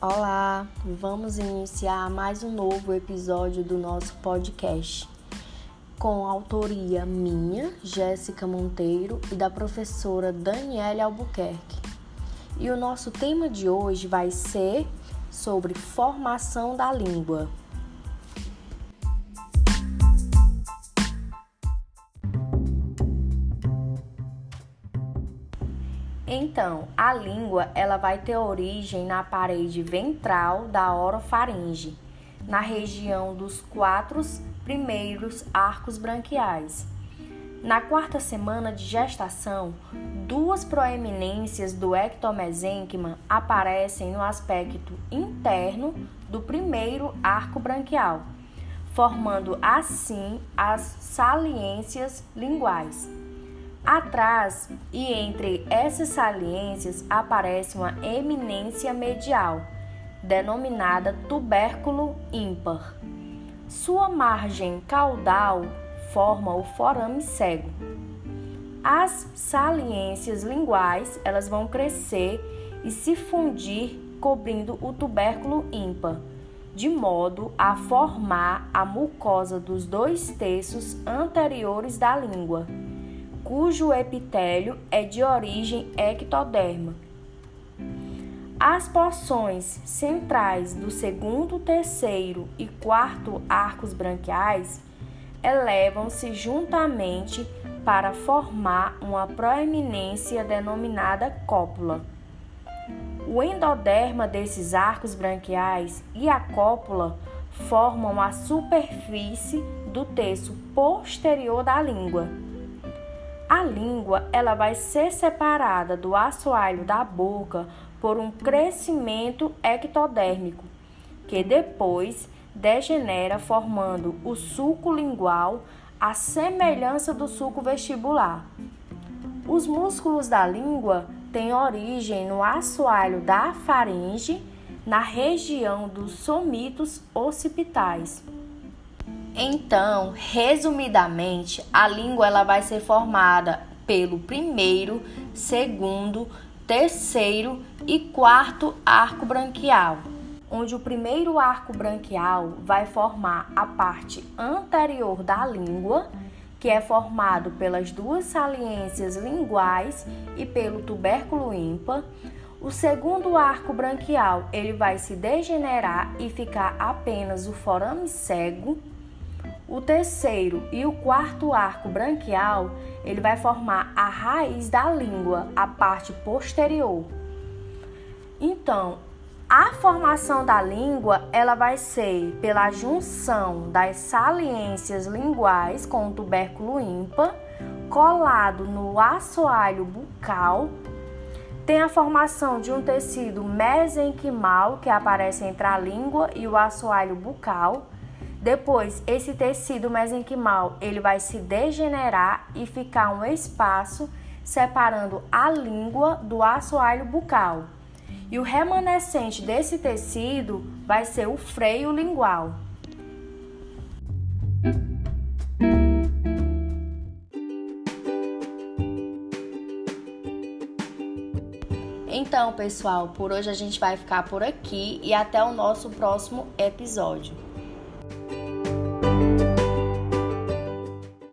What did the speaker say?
Olá, vamos iniciar mais um novo episódio do nosso podcast com autoria minha, Jéssica Monteiro, e da professora Daniela Albuquerque. E o nosso tema de hoje vai ser sobre formação da língua. Então, a língua ela vai ter origem na parede ventral da orofaringe, na região dos quatro primeiros arcos branquiais. Na quarta semana de gestação, duas proeminências do ectomesênquima aparecem no aspecto interno do primeiro arco branquial, formando assim as saliências linguais. Atrás e entre essas saliências aparece uma eminência medial, denominada tubérculo ímpar. Sua margem caudal forma o forame cego. As saliências linguais, elas vão crescer e se fundir cobrindo o tubérculo ímpar, de modo a formar a mucosa dos dois terços anteriores da língua cujo epitélio é de origem ectoderma. As porções centrais do segundo, terceiro e quarto arcos branquiais elevam-se juntamente para formar uma proeminência denominada cópula. O endoderma desses arcos branquiais e a cópula formam a superfície do terço posterior da língua a língua ela vai ser separada do assoalho da boca por um crescimento ectodérmico, que depois degenera formando o sulco lingual à semelhança do sulco vestibular. Os músculos da língua têm origem no assoalho da faringe, na região dos somitos occipitais. Então, resumidamente, a língua ela vai ser formada pelo primeiro, segundo, terceiro e quarto arco branquial, onde o primeiro arco branquial vai formar a parte anterior da língua, que é formado pelas duas saliências linguais e pelo tubérculo ímpar. O segundo arco branquial, ele vai se degenerar e ficar apenas o forame cego o terceiro e o quarto arco branquial, ele vai formar a raiz da língua, a parte posterior. Então, a formação da língua, ela vai ser pela junção das saliências linguais com o tubérculo ímpar, colado no assoalho bucal. Tem a formação de um tecido mesenquimal que aparece entre a língua e o assoalho bucal depois, esse tecido mesenquimal ele vai se degenerar e ficar um espaço separando a língua do assoalho bucal. E o remanescente desse tecido vai ser o freio lingual. Então, pessoal, por hoje a gente vai ficar por aqui e até o nosso próximo episódio. Thank you.